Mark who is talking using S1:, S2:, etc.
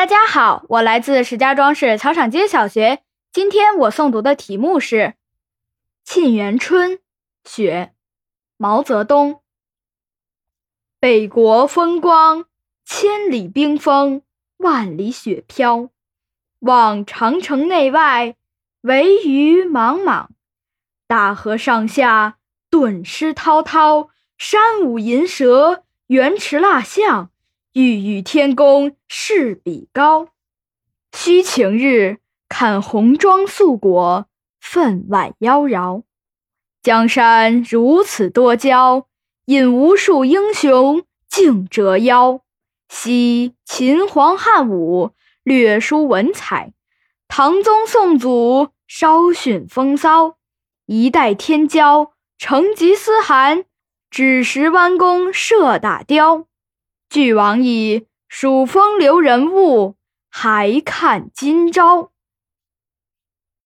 S1: 大家好，我来自石家庄市草场街小学。今天我诵读的题目是《沁园春·雪》，毛泽东。北国风光，千里冰封，万里雪飘。望长城内外，惟余莽莽。大河上下，顿失滔滔。山舞银蛇，原驰蜡象。欲与天公试比高，须晴日看红装素裹，分外妖娆。江山如此多娇，引无数英雄竞折腰。惜秦皇汉武，略输文采；唐宗宋祖，稍逊风骚。一代天骄，成吉思汗，只识弯弓射大雕。俱往矣，数风流人物，还看今朝。